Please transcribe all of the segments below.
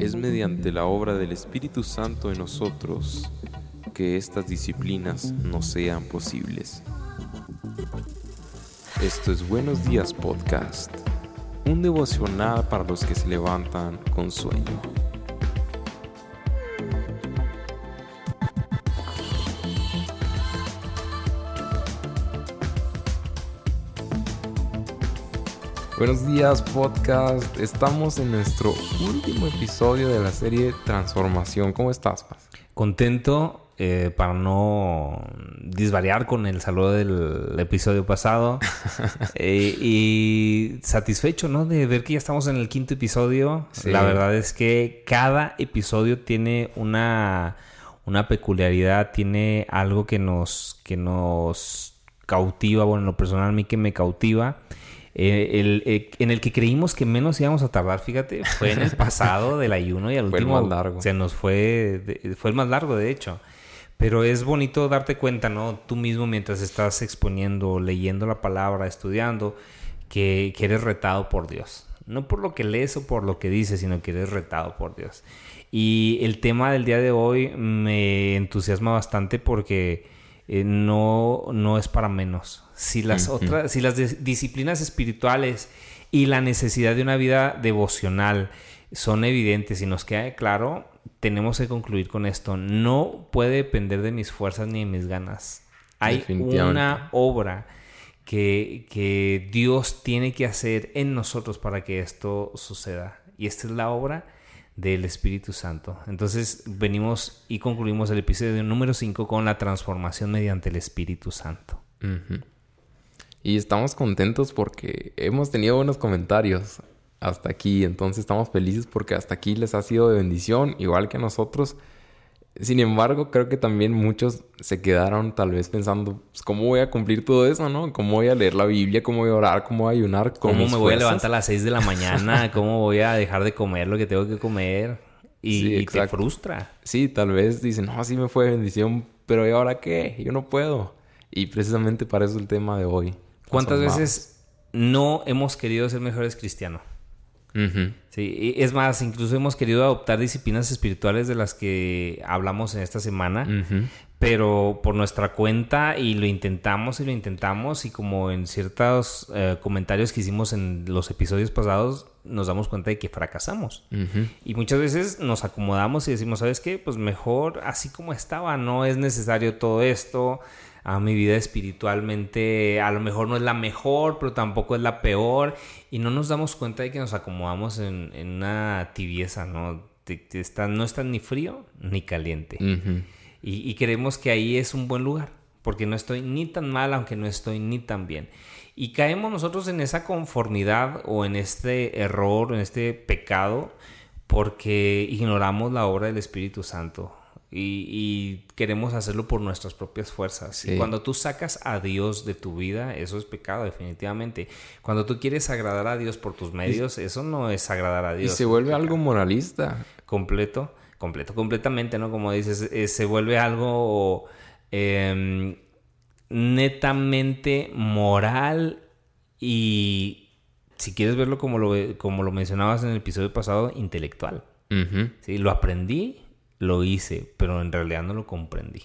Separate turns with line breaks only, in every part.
Es mediante la obra del Espíritu Santo en nosotros que estas disciplinas no sean posibles. Esto es Buenos Días Podcast, un devocional para los que se levantan con sueño. Buenos días podcast, estamos en nuestro último episodio de la serie Transformación. ¿Cómo estás, Paz?
Contento eh, para no disvariar con el saludo del episodio pasado eh, y satisfecho, ¿no? De ver que ya estamos en el quinto episodio. La verdad es que cada episodio tiene una, una peculiaridad, tiene algo que nos, que nos cautiva, bueno, en lo personal a mí que me cautiva. Eh, el, eh, en el que creímos que menos íbamos a tardar, fíjate, fue en el pasado del ayuno y al último
el más largo.
se nos fue, fue el más largo de hecho. Pero es bonito darte cuenta, ¿no? Tú mismo mientras estás exponiendo, leyendo la palabra, estudiando, que, que eres retado por Dios. No por lo que lees o por lo que dices, sino que eres retado por Dios. Y el tema del día de hoy me entusiasma bastante porque eh, no, no es para menos. Si las otras, si las disciplinas espirituales y la necesidad de una vida devocional son evidentes y nos queda claro, tenemos que concluir con esto. No puede depender de mis fuerzas ni de mis ganas. Hay una obra que, que Dios tiene que hacer en nosotros para que esto suceda. Y esta es la obra del Espíritu Santo. Entonces venimos y concluimos el episodio número 5 con la transformación mediante el Espíritu Santo.
Y estamos contentos porque hemos tenido buenos comentarios hasta aquí. Entonces estamos felices porque hasta aquí les ha sido de bendición, igual que a nosotros. Sin embargo, creo que también muchos se quedaron tal vez pensando, pues, ¿cómo voy a cumplir todo eso, no? ¿Cómo voy a leer la Biblia? ¿Cómo voy a orar? ¿Cómo voy a ayunar?
¿Cómo me voy a levantar a las 6 de la mañana? ¿Cómo voy a dejar de comer lo que tengo que comer? Y, te frustra.
Sí, tal vez dicen, no, sí me fue bendición, pero ¿y ahora qué? Yo no puedo. Y precisamente para eso el tema de hoy.
¿Cuántas veces no hemos querido ser mejores cristianos? Sí, es más, incluso hemos querido adoptar disciplinas espirituales de las que hablamos en esta semana, pero por nuestra cuenta y lo intentamos y lo intentamos y como en ciertos eh, comentarios que hicimos en los episodios pasados nos damos cuenta de que fracasamos. Y muchas veces nos acomodamos y decimos, ¿sabes qué? Pues mejor así como estaba, no es necesario todo esto a mi vida espiritualmente a lo mejor no es la mejor, pero tampoco es la peor y no nos damos cuenta de que nos acomodamos en, una tibieza, ¿no? está, no está ni frío ni caliente. y, creemos que ahí es un buen lugar, porque no estoy ni tan mal, aunque no estoy ni tan bien. Y caemos nosotros en esa conformidad o en este error, en este pecado, porque ignoramos la obra del Espíritu Santo y, queremos hacerlo por nuestras propias fuerzas. Y cuando tú sacas a Dios de tu vida, eso es pecado definitivamente. Cuando tú quieres agradar a Dios por tus medios, eso no es agradar a Dios.
Y se vuelve algo moralista.
Completo, completo, completamente, ¿no? Como dices, eh, se vuelve algo em, netamente moral y, si quieres verlo como lo, como lo mencionabas en el episodio pasado, intelectual. ¿Sí? Lo aprendí lo hice, pero en realidad no lo comprendí.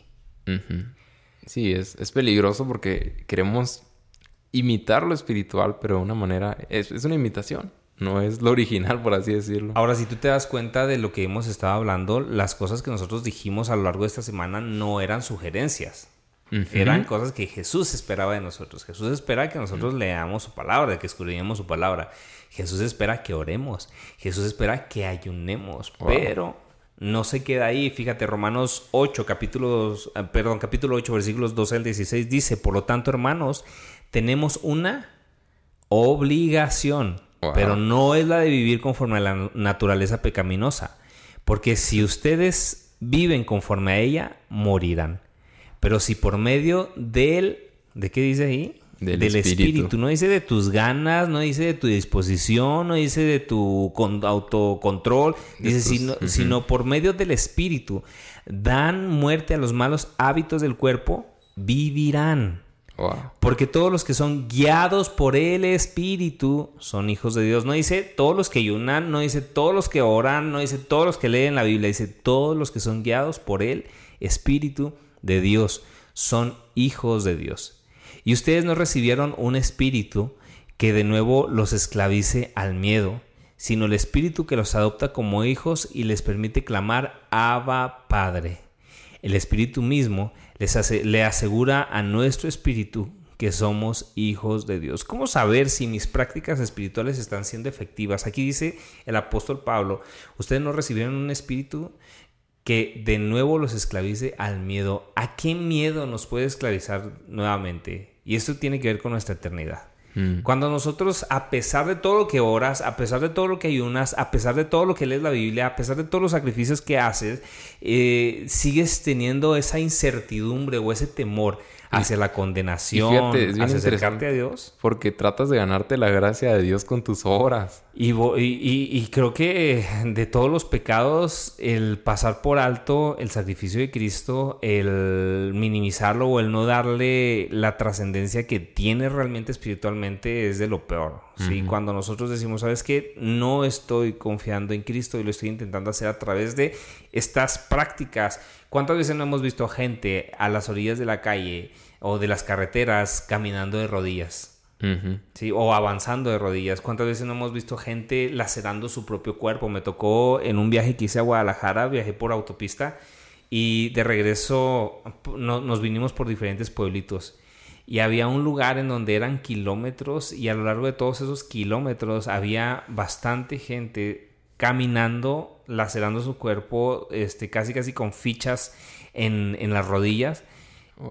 Sí, es, es, peligroso porque queremos imitar lo espiritual, pero de una manera... Es, es, una imitación, no es lo original, por así decirlo.
Ahora, si tú te das cuenta de lo que hemos estado hablando, las cosas que nosotros dijimos a lo largo de esta semana no eran sugerencias. Eran cosas que Jesús esperaba de nosotros. Jesús espera que nosotros leamos su palabra, que escudriñemos su palabra. Jesús espera que oremos. Jesús espera que ayunemos. Pero no se queda ahí. Fíjate, Romanos 8, capítulos, eh, perdón, capítulo 8, versículos 12 al 16 dice, por lo tanto, hermanos, tenemos una obligación, pero no es la de vivir conforme a la naturaleza pecaminosa, porque si ustedes viven conforme a ella, morirán. Pero si por medio del, ¿de qué dice ahí? Del, espíritu. No dice de tus ganas, no dice de tu disposición, no dice de tu autocontrol. Dice, sino, sino por medio del espíritu dan muerte a los malos hábitos del cuerpo, vivirán. Porque todos los que son guiados por el Espíritu son hijos de Dios. No dice todos los que ayunan, no dice todos los que oran, no dice todos los que leen la Biblia, dice todos los que son guiados por el Espíritu de Dios son hijos de Dios. Y ustedes no recibieron un espíritu que de nuevo los esclavice al miedo, sino el espíritu que los adopta como hijos y les permite clamar Abba Padre. El espíritu mismo les le asegura a nuestro espíritu que somos hijos de Dios. ¿Cómo saber si mis prácticas espirituales están siendo efectivas? Aquí dice el apóstol Pablo, ustedes no recibieron un espíritu que de nuevo los esclavice al miedo. ¿A qué miedo nos puede esclavizar nuevamente? Y esto tiene que ver con nuestra eternidad. Mm. Cuando nosotros, a pesar de todo lo que oras, a pesar de todo lo que ayunas, a pesar de todo lo que lees la Biblia, a pesar de todos los sacrificios que haces, eh, sigues teniendo esa incertidumbre o ese temor hacia la condenación, hacia acercarte a Dios.
Porque tratas de ganarte la gracia de Dios con tus obras.
Y, y, creo que de todos los pecados, el pasar por alto el sacrificio de Cristo, el minimizarlo o el no darle la trascendencia que tiene realmente espiritualmente es de lo peor. ¿sí? Cuando nosotros decimos, ¿sabes qué? No estoy confiando en Cristo y lo estoy intentando hacer a través de estas prácticas. ¿Cuántas veces no hemos visto gente a las orillas de la calle o de las carreteras caminando de rodillas? ¿sí? O avanzando de rodillas. ¿Cuántas veces no hemos visto gente lacerando su propio cuerpo? Me tocó en un viaje que hice a Guadalajara, viajé por autopista y de regreso nos vinimos por diferentes pueblitos. Y había un lugar en donde eran kilómetros y a lo largo de todos esos kilómetros había bastante gente caminando, lacerando su cuerpo, este, casi casi con fichas en, en las rodillas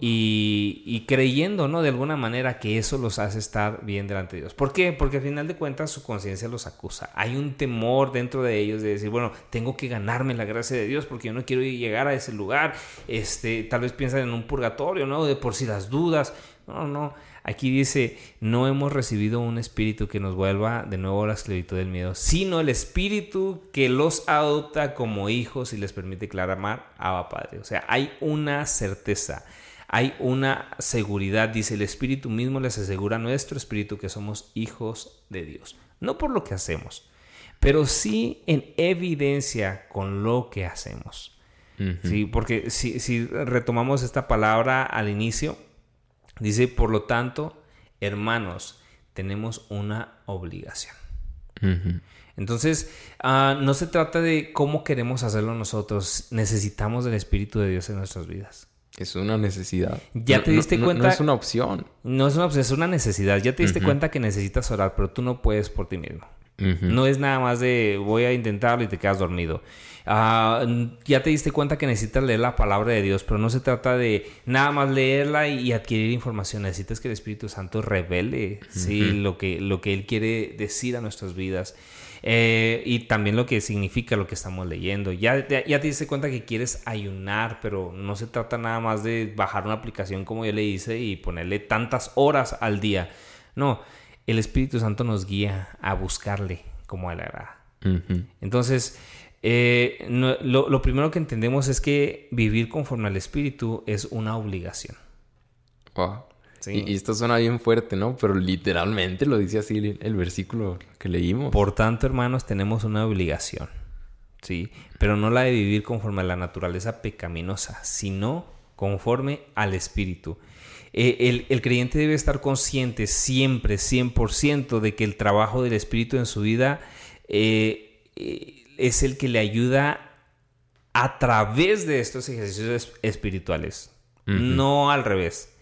y, creyendo, ¿no? De alguna manera que eso los hace estar bien delante de Dios. ¿Por qué? Porque al final de cuentas su conciencia los acusa. Hay un temor dentro de ellos de decir, bueno, tengo que ganarme la gracia de Dios porque yo no quiero llegar a ese lugar. Este, tal vez piensan en un purgatorio, ¿no? De por si las dudas. No, no. Aquí dice, no hemos recibido un espíritu que nos vuelva de nuevo a la esclavitud del miedo, sino el espíritu que los adopta como hijos y les permite clamar a Padre. O sea, hay una certeza hay una seguridad, dice el Espíritu mismo les asegura a nuestro Espíritu que somos hijos de Dios. No por lo que hacemos, pero sí en evidencia con lo que hacemos. Sí, porque si, retomamos esta palabra al inicio, dice, por lo tanto, hermanos, tenemos una obligación. Entonces, ah, no se trata de cómo queremos hacerlo nosotros, necesitamos del Espíritu de Dios en nuestras vidas.
Es una necesidad.
Ya te diste cuenta.
No, es una opción.
No es una opción, es una necesidad. Ya te diste cuenta que necesitas orar, pero tú no puedes por ti mismo. No es nada más de voy a intentarlo y te quedas dormido. Ah, ya te diste cuenta que necesitas leer la palabra de Dios, pero no se trata de nada más leerla y, adquirir información. Necesitas que el Espíritu Santo revele ¿sí? lo, que, lo que Él quiere decir a nuestras vidas. Eh, y también lo que significa lo que estamos leyendo. Ya, ya, te diste cuenta que quieres ayunar, pero no se trata nada más de bajar una aplicación como yo le hice y ponerle tantas horas al día. No, el Espíritu Santo nos guía a buscarle como a la Entonces, eh, lo, lo, primero que entendemos es que vivir conforme al Espíritu es una obligación.
Wow. Y, esto suena bien fuerte, ¿no? Pero literalmente lo dice así el, versículo que leímos.
Por tanto, hermanos, tenemos una obligación, ¿sí? Pero no la de vivir conforme a la naturaleza pecaminosa, sino conforme al Espíritu. Eh, el, creyente debe estar consciente siempre, 100%, de que el trabajo del Espíritu en su vida eh, eh, es el que le ayuda a través de estos ejercicios espirituales, no al revés.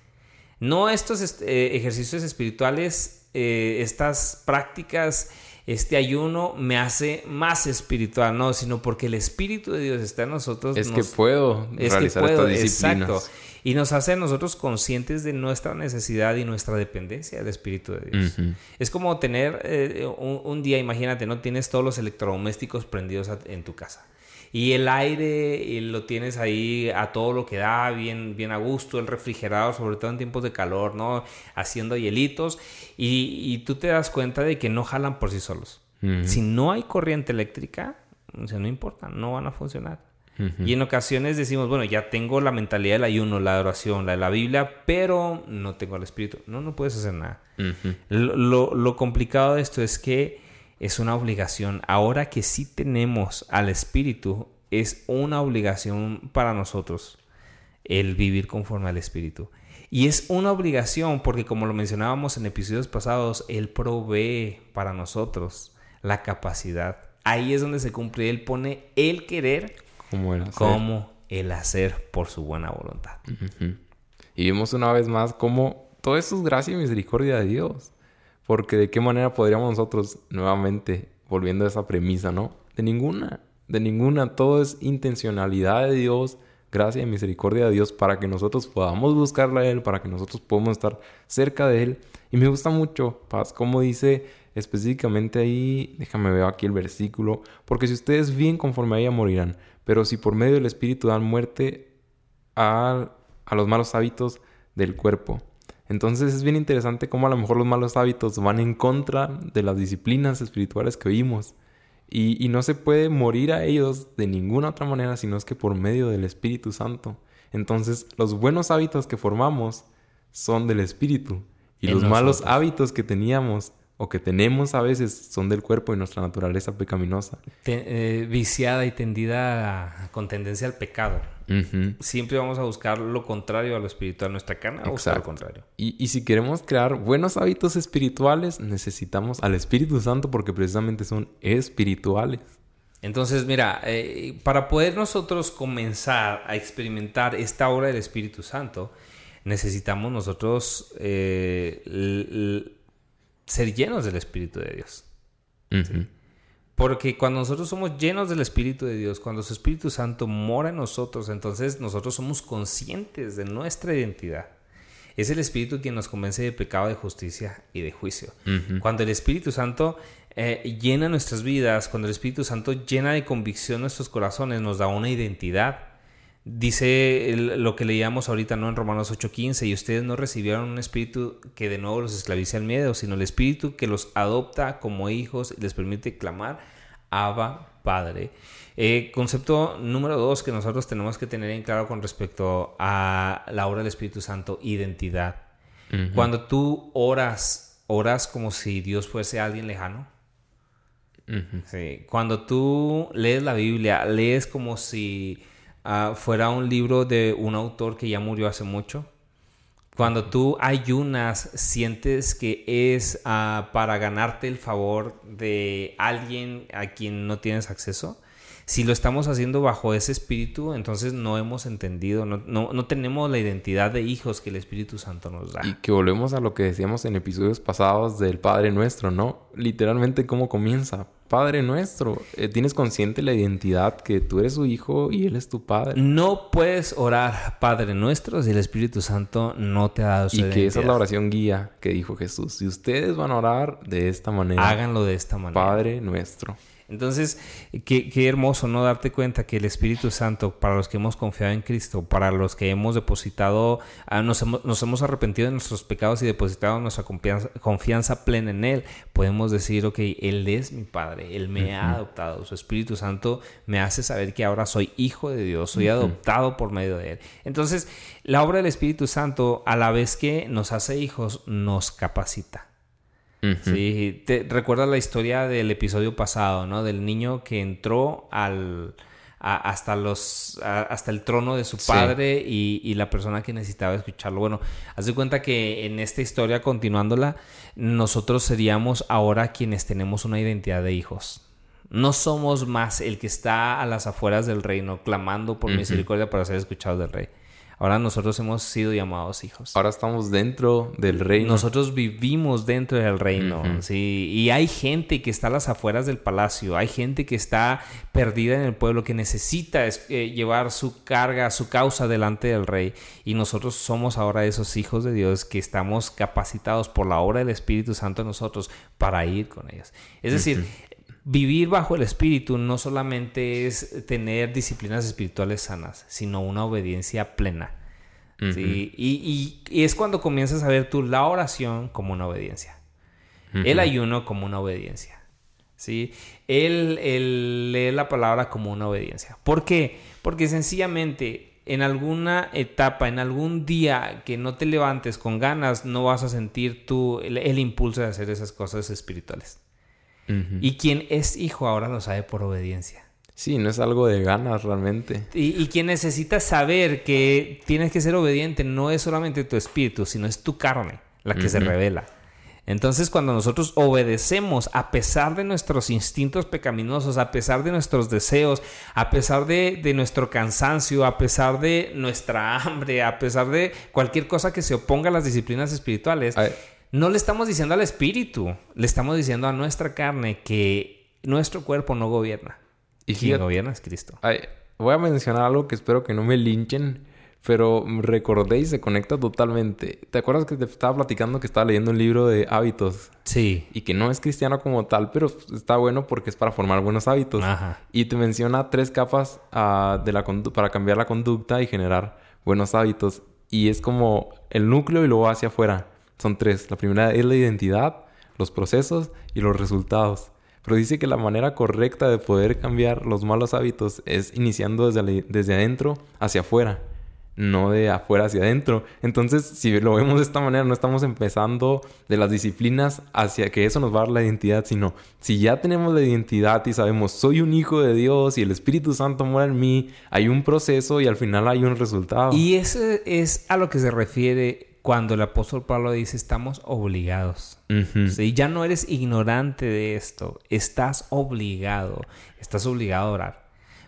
No estos eh, ejercicios espirituales, eh, estas prácticas, este ayuno me hace más espiritual, no, sino porque el Espíritu de Dios está en nosotros.
Es que puedo realizar estas disciplinas. Exacto.
Y nos hace a nosotros conscientes de nuestra necesidad y nuestra dependencia del Espíritu de Dios. Es como tener eh, un, día, imagínate, no tienes todos los electrodomésticos prendidos en tu casa y el aire lo tienes ahí a todo lo que da, bien, bien a gusto, el refrigerador, sobre todo en tiempos de calor, ¿no? Haciendo hielitos y, tú te das cuenta de que no jalan por sí solos. Si no hay corriente eléctrica, o sea, no importa, no van a funcionar. Y en ocasiones decimos, bueno, ya tengo la mentalidad del ayuno, la adoración, la de la Biblia, pero no tengo el Espíritu. No, no puedes hacer nada. lo, lo, complicado de esto es que es una obligación. Ahora que sí tenemos al Espíritu, es una obligación para nosotros el vivir conforme al Espíritu. Y es una obligación porque como lo mencionábamos en episodios pasados, Él provee para nosotros la capacidad. Ahí es donde se cumple. Él pone el querer como el hacer, como el hacer por su buena voluntad.
Y vemos una vez más cómo todo eso es gracia y misericordia de Dios. Porque de qué manera podríamos nosotros nuevamente, volviendo a esa premisa, ¿no? De ninguna, de ninguna. Todo es intencionalidad de Dios gracia y misericordia de Dios para que nosotros podamos buscarle a Él, para que nosotros podamos estar cerca de Él. Y me gusta mucho, Paz, como dice específicamente ahí, déjame ver aquí el versículo, porque si ustedes bien conforme a ella morirán, pero si por medio del Espíritu dan muerte a, a los malos hábitos del cuerpo. Entonces es bien interesante cómo a lo mejor los malos hábitos van en contra de las disciplinas espirituales que oímos. Y, no se puede morir a ellos de ninguna otra manera, sino es que por medio del Espíritu Santo. Entonces, los buenos hábitos que formamos son del Espíritu. Y los malos hábitos que teníamos o que tenemos a veces son del cuerpo y nuestra naturaleza pecaminosa.
Eh, viciada y tendida con tendencia al pecado. Siempre vamos a buscar lo contrario a lo espiritual. Nuestra carne va lo contrario.
Y, si queremos crear buenos hábitos espirituales, necesitamos al Espíritu Santo porque precisamente son espirituales.
Entonces, mira, eh, para poder nosotros comenzar a experimentar esta obra del Espíritu Santo, necesitamos nosotros eh, ser llenos del Espíritu de Dios. Porque cuando nosotros somos llenos del Espíritu de Dios, cuando su Espíritu Santo mora en nosotros, entonces nosotros somos conscientes de nuestra identidad. Es el Espíritu quien nos convence de pecado, de justicia y de juicio. Cuando el Espíritu Santo eh, llena nuestras vidas, cuando el Espíritu Santo llena de convicción nuestros corazones, nos da una identidad. Dice lo que leíamos ahorita ¿no? en Romanos 8:15, y ustedes no recibieron un espíritu que de nuevo los esclavice al miedo, sino el espíritu que los adopta como hijos y les permite clamar Abba Padre. Eh, concepto número dos que nosotros tenemos que tener en claro con respecto a la obra del Espíritu Santo, identidad. Cuando tú oras, oras como si Dios fuese alguien lejano. Cuando tú lees la Biblia, lees como si ah, fuera un libro de un autor que ya murió hace mucho. Cuando tú ayunas, sientes que es ah, para ganarte el favor de alguien a quien no tienes acceso. Si lo estamos haciendo bajo ese espíritu, entonces no hemos entendido, no, no, tenemos la identidad de hijos que el Espíritu Santo nos da.
Y que volvemos a lo que decíamos en episodios pasados del Padre Nuestro, ¿no? Literalmente cómo comienza. Padre nuestro. Eh, tienes consciente la identidad que tú eres su hijo y él es tu padre.
No puedes orar Padre nuestro si el Espíritu Santo no te ha dado
su Y que esa es la oración guía que dijo Jesús. Si ustedes van a orar de esta manera,
háganlo de esta manera.
Padre nuestro.
Entonces, qué, hermoso, ¿no? Darte cuenta que el Espíritu Santo, para los que hemos confiado en Cristo, para los que hemos depositado, ah, nos, hemos, arrepentido de nuestros pecados y depositado nuestra confianza, plena en Él, podemos decir, ok, Él es mi Padre, Él me ha adoptado, su Espíritu Santo me hace saber que ahora soy hijo de Dios, soy adoptado por medio de Él. Entonces, la obra del Espíritu Santo, a la vez que nos hace hijos, nos capacita. Sí, te recuerdas la historia del episodio pasado, ¿no? Del niño que entró al hasta los hasta el trono de su padre y, la persona que necesitaba escucharlo. Bueno, haz de cuenta que en esta historia continuándola, nosotros seríamos ahora quienes tenemos una identidad de hijos. No somos más el que está a las afueras del reino clamando por misericordia para ser escuchados del rey. Ahora nosotros hemos sido llamados hijos.
Ahora estamos dentro del reino.
Nosotros vivimos dentro del reino, ¿sí? Y hay gente que está a las afueras del palacio, hay gente que está perdida en el pueblo, que necesita eh, llevar su carga, su causa delante del rey. Y nosotros somos ahora esos hijos de Dios que estamos capacitados por la obra del Espíritu Santo en nosotros para ir con ellos. Es decir, Vivir bajo el Espíritu no solamente es tener disciplinas espirituales sanas, sino una obediencia plena. y, es cuando comienzas a ver tú la oración como una obediencia, el ayuno como una obediencia. ¿sí? Él, él lee la palabra como una obediencia. ¿Por qué? Porque sencillamente en alguna etapa, en algún día que no te levantes con ganas, no vas a sentir tú el, impulso de hacer esas cosas espirituales. Y quien es hijo ahora lo sabe por obediencia.
Sí, no es algo de ganas realmente.
Y, quien necesita saber que tienes que ser obediente no es solamente tu espíritu, sino es tu carne la que se revela. Entonces, cuando nosotros obedecemos a pesar de nuestros instintos pecaminosos, a pesar de nuestros deseos, a pesar de, nuestro cansancio, a pesar de nuestra hambre, a pesar de cualquier cosa que se oponga a las disciplinas espirituales, no le estamos diciendo al espíritu, le estamos diciendo a nuestra carne que nuestro cuerpo no gobierna. Y quien gobierna es Cristo.
voy a mencionar algo que espero que no me linchen pero recordé y se conecta totalmente. ¿Te acuerdas que te estaba platicando que estaba leyendo un libro de hábitos?
Sí.
Y que no es cristiano como tal, pero está bueno porque es para formar buenos hábitos. Ajá. Y te menciona tres capas uh, de la para cambiar la conducta y generar buenos hábitos. Y es como el núcleo y luego hacia afuera. Son tres. La primera es la identidad, los procesos y los resultados. Pero dice que la manera correcta de poder cambiar los malos hábitos es iniciando desde, desde adentro hacia afuera no de afuera hacia adentro. Entonces, si lo vemos de esta manera, no estamos empezando de las disciplinas hacia que eso nos va a dar la identidad, sino si ya tenemos la identidad y sabemos, soy un hijo de Dios y el Espíritu Santo mora en mí, hay un proceso y al final hay un resultado.
Y eso es a lo que se refiere cuando el apóstol Pablo dice estamos obligados. Si Ya no eres ignorante de esto, estás obligado, estás obligado a orar.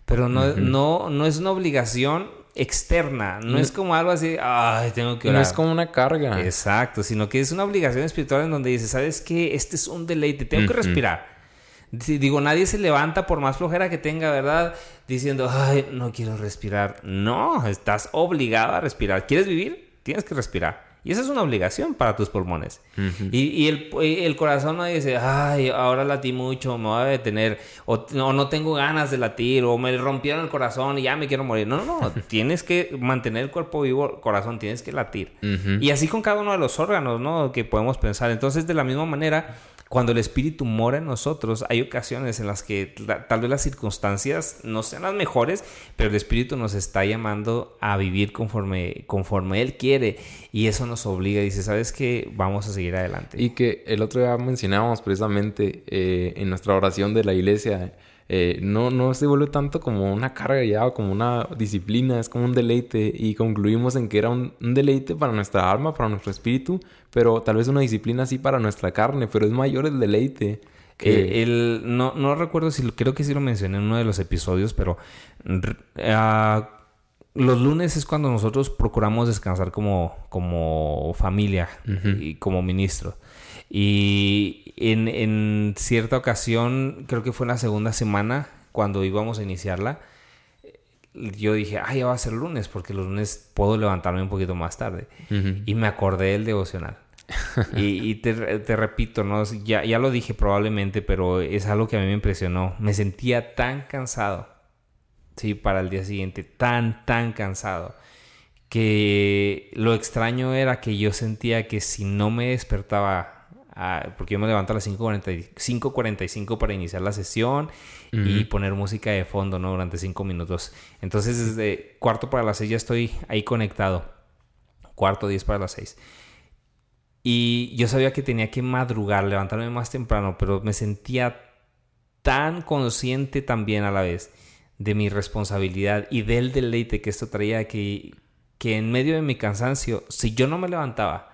Pero no, no, no es una obligación externa, no, es como algo así, ay, tengo que orar.
No es como una carga.
Exacto, sino que es una obligación espiritual en donde dices, ¿sabes qué? Este es un deleite, tengo que respirar. Digo, nadie se levanta por más flojera que tenga, ¿verdad? Diciendo, ay, no quiero respirar. No, estás obligado a respirar. ¿Quieres vivir? Tienes que respirar. Y esa es una obligación para tus pulmones. Y, el, corazón no dice, ay, ahora latí mucho, me voy a detener, o no, tengo ganas de latir, o me rompieron el corazón y ya me quiero morir. No, no, no. tienes que mantener el cuerpo vivo, corazón, tienes que latir. Y así con cada uno de los órganos, ¿no? Que podemos pensar. Entonces, de la misma manera cuando el Espíritu mora en nosotros, hay ocasiones en las que tal vez las circunstancias no sean las mejores, pero el Espíritu nos está llamando a vivir conforme, conforme Él quiere y eso nos obliga dice, ¿sabes qué? Vamos a seguir adelante.
Y que el otro día mencionábamos precisamente eh, en nuestra oración de la iglesia, eh, no, no se vuelve tanto como una carga ya o como una disciplina, es como un deleite y concluimos en que era un, deleite para nuestra alma, para nuestro espíritu, pero tal vez una disciplina así para nuestra carne, pero es mayor el deleite.
Que... el, no, no recuerdo si creo que sí lo mencioné en uno de los episodios, pero ah, los lunes es cuando nosotros procuramos descansar como, como familia y como ministro. Y en, cierta ocasión, creo que fue en la segunda semana, cuando íbamos a iniciarla, yo dije, ah, ya va a ser lunes, porque los lunes puedo levantarme un poquito más tarde. Y me acordé del devocional. y, te, repito, ¿no? Ya, ya lo dije probablemente, pero es algo que a mí me impresionó. Me sentía tan cansado, sí, para el día siguiente, tan, tan cansado, que lo extraño era que yo sentía que si no me despertaba porque yo me levanto a las 5.45 para iniciar la sesión y poner música de fondo, ¿no? Durante 5 minutos. Entonces, desde cuarto para las 6 ya estoy ahí conectado. Cuarto, 10 para las 6. Y yo sabía que tenía que madrugar, levantarme más temprano, pero me sentía tan consciente también a la vez de mi responsabilidad y del deleite que esto traía que, que en medio de mi cansancio, si yo no me levantaba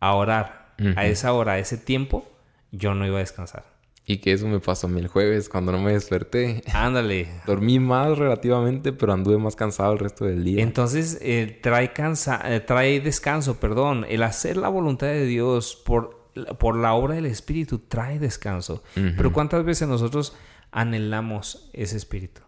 a orar, a esa hora, a ese tiempo, yo no iba a descansar.
Y que eso me pasó a mí el jueves cuando no me desperté.
Ándale.
Dormí más relativamente, pero anduve más cansado el resto del día.
Entonces, eh, trae, cansa eh, trae descanso, perdón. El hacer la voluntad de Dios por, por la obra del Espíritu trae descanso. Pero ¿cuántas veces nosotros anhelamos ese Espíritu?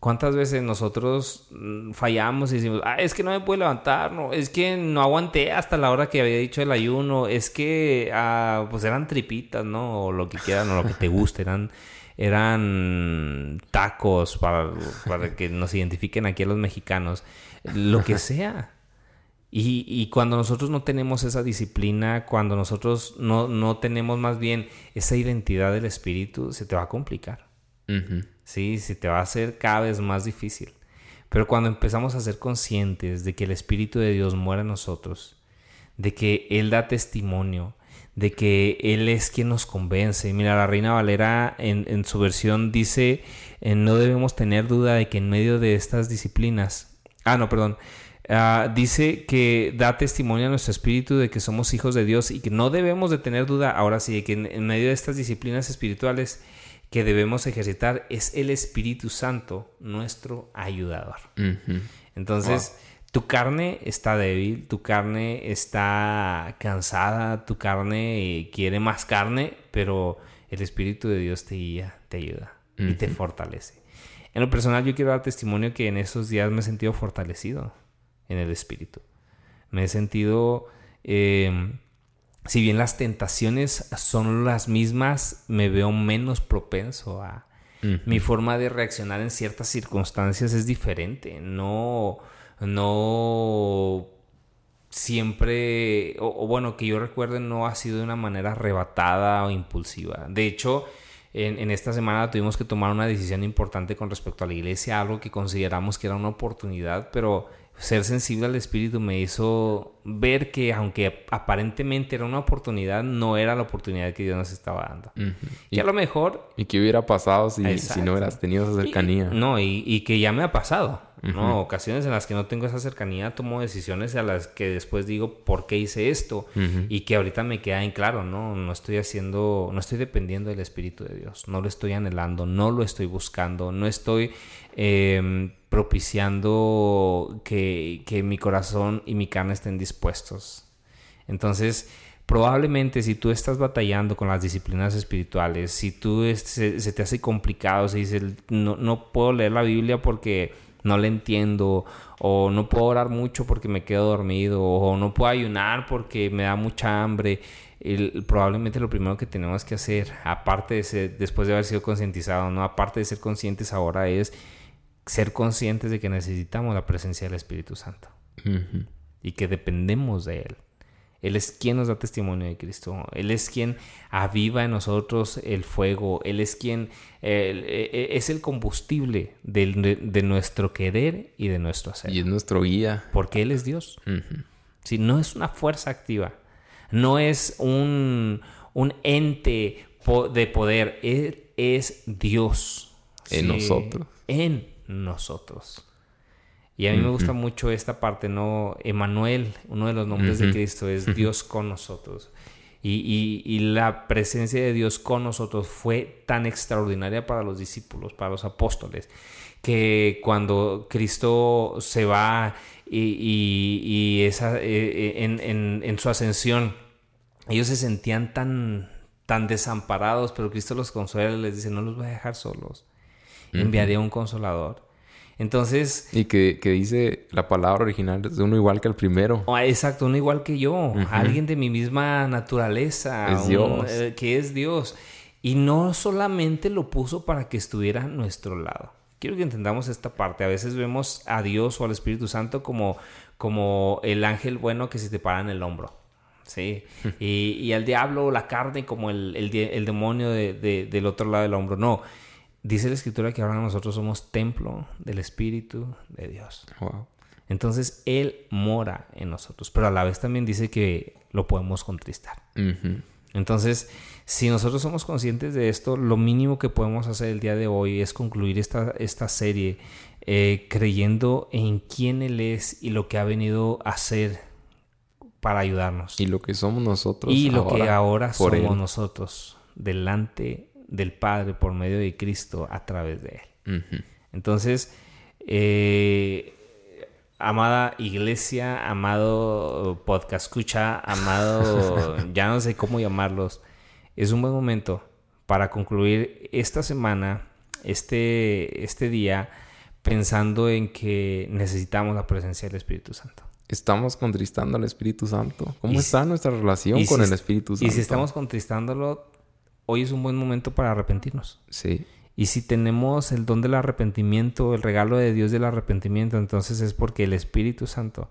¿Cuántas veces nosotros mm, fallamos y decimos, ah, es que no me puedo levantar, no, es que no aguanté hasta la hora que había dicho el ayuno, es que ah, pues eran tripitas, ¿no? O lo que quieran, o lo que te guste, eran, eran tacos para, para que nos identifiquen aquí a los mexicanos, lo que sea. Y, cuando nosotros no tenemos esa disciplina, cuando nosotros no, no, tenemos más bien esa identidad del Espíritu, se te va a complicar. Sí, se te va a hacer cada vez más difícil. Pero cuando empezamos a ser conscientes de que el Espíritu de Dios muere en nosotros, de que Él da testimonio, de que Él es quien nos convence. Mira, la Reina Valera en, su versión dice, eh, no debemos tener duda de que en medio de estas disciplinas, ah, no, perdón, Ah, dice que da testimonio a nuestro espíritu de que somos hijos de Dios y que no debemos de tener duda, ahora sí, de que en, medio de estas disciplinas espirituales que debemos ejercitar es el Espíritu Santo, nuestro ayudador. Entonces, tu carne está débil, tu carne está cansada, tu carne quiere más carne, pero el Espíritu de Dios te guía, te ayuda y te fortalece. En lo personal, yo quiero dar testimonio que en estos días me he sentido fortalecido en el espíritu. Me he sentido, em, si bien las tentaciones son las mismas, me veo menos propenso a... Mi forma de reaccionar en ciertas circunstancias es diferente. No, no siempre, o, bueno, que yo recuerde, no ha sido de una manera arrebatada o impulsiva. De hecho, en, en, esta semana tuvimos que tomar una decisión importante con respecto a la iglesia, algo que consideramos que era una oportunidad, pero ser sensible al espíritu me hizo ver que aunque aparentemente era una oportunidad, no era la oportunidad que Dios nos estaba dando. Y a lo mejor...
¿Y qué hubiera pasado si, si no hubieras tenido esa cercanía?
no, y, y, que ya me ha pasado. ¿No? Ocasiones en las que no tengo esa cercanía, tomo decisiones a las que después digo por qué hice esto y que ahorita me queda en claro, ¿no? No estoy haciendo, no estoy dependiendo del Espíritu de Dios, no lo estoy anhelando, no lo estoy buscando, no estoy em, propiciando que, que mi corazón y mi carne estén dispuestos. Entonces, probablemente si tú estás batallando con las disciplinas espirituales, si tú se, se, te hace complicado, se dice, no, no puedo leer la Biblia porque no le entiendo, o no puedo orar mucho porque me quedo dormido, o no puedo ayunar porque me da mucha hambre. probablemente lo primero que tenemos que hacer, aparte de ser, después de haber sido concientizado, ¿no? aparte de ser conscientes ahora, es ser conscientes de que necesitamos la presencia del Espíritu Santo y que dependemos de Él. Él es quien nos da testimonio de Cristo. Él es quien aviva en nosotros el fuego. Él es quien e, e, es el combustible de, nuestro querer y de nuestro hacer.
Y es nuestro guía.
Porque Él es Dios. si no es una fuerza activa. No es un, ente de poder. Él es Dios.
En nosotros.
En nosotros. Y a mí me gusta mucho esta parte, ¿no? Emanuel, uno de los nombres de Cristo, es Dios con nosotros. Y, la presencia de Dios con nosotros fue tan extraordinaria para los discípulos, para los apóstoles, que cuando Cristo se va y, esa, eh, eh, en, su ascensión, ellos se sentían tan, tan desamparados, pero Cristo los consuela y les dice, no los voy a dejar solos, enviaré un consolador. Entonces...
Y que, dice la palabra original es uno igual que el primero.
Ah, exacto, uno igual que yo. Alguien de mi misma naturaleza.
Es Dios.
Eh, que es Dios. Y no solamente lo puso para que estuviera a nuestro lado. Quiero que entendamos esta parte. A veces vemos a Dios o al Espíritu Santo como, como el ángel bueno que se te para en el hombro. Sí. y, y, al diablo o la carne como el, el, demonio del otro lado del hombro. No. Dice la escritura que ahora nosotros somos templo del Espíritu de Dios. Entonces Él mora en nosotros, pero a la vez también dice que lo podemos contristar. Entonces, si nosotros somos conscientes de esto, lo mínimo que podemos hacer el día de hoy es concluir esta, esta serie eh, creyendo en quién Él es y lo que ha venido a hacer para ayudarnos.
Y lo que somos nosotros.
Y lo que ahora somos nosotros delante del Padre por medio de Cristo a través de Él. Entonces, eh, amada iglesia, amado podcast escucha, amado, ya no sé cómo llamarlos, es un buen momento para concluir esta semana, este, este día, pensando en que necesitamos la presencia del Espíritu Santo.
Estamos contristando al Espíritu Santo. ¿Cómo está nuestra relación con el Espíritu Santo?
Y si estamos contristándolo, hoy es un buen momento para arrepentirnos.
Sí.
Y si tenemos el don del arrepentimiento, el regalo de Dios del arrepentimiento, entonces es porque el Espíritu Santo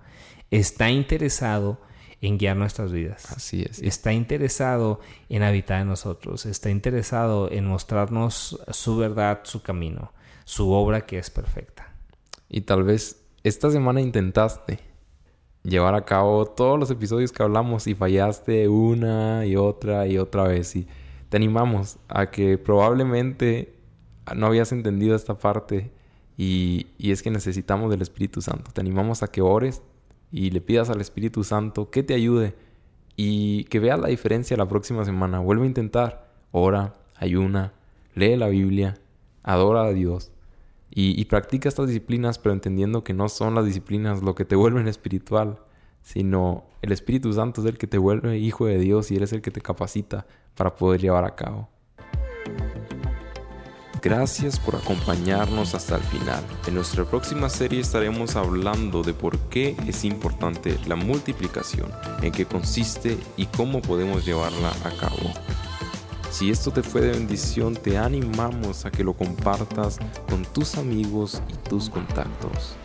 está interesado en guiar nuestras vidas.
Así es.
Está interesado en habitar en nosotros, está interesado en mostrarnos su verdad, su camino, su obra que es perfecta.
Y tal vez esta semana intentaste llevar a cabo todos los episodios que hablamos y fallaste una y otra y otra vez. Y te animamos a que probablemente no habías entendido esta parte y, y es que necesitamos del Espíritu Santo. Te animamos a que ores y le pidas al Espíritu Santo que te ayude y que veas la diferencia la próxima semana. Vuelve a intentar. Ora, ayuna, lee la Biblia, adora a Dios y, y, practica estas disciplinas, pero entendiendo que no son las disciplinas lo que te vuelven espiritual, sino el Espíritu Santo es el que te vuelve hijo de Dios y Él es el que te capacita para poder llevar a cabo. Gracias por acompañarnos hasta el final. En nuestra próxima serie estaremos hablando de por qué es importante la multiplicación, en qué consiste y cómo podemos llevarla a cabo. Si esto te fue de bendición, te animamos a que lo compartas con tus amigos y tus contactos.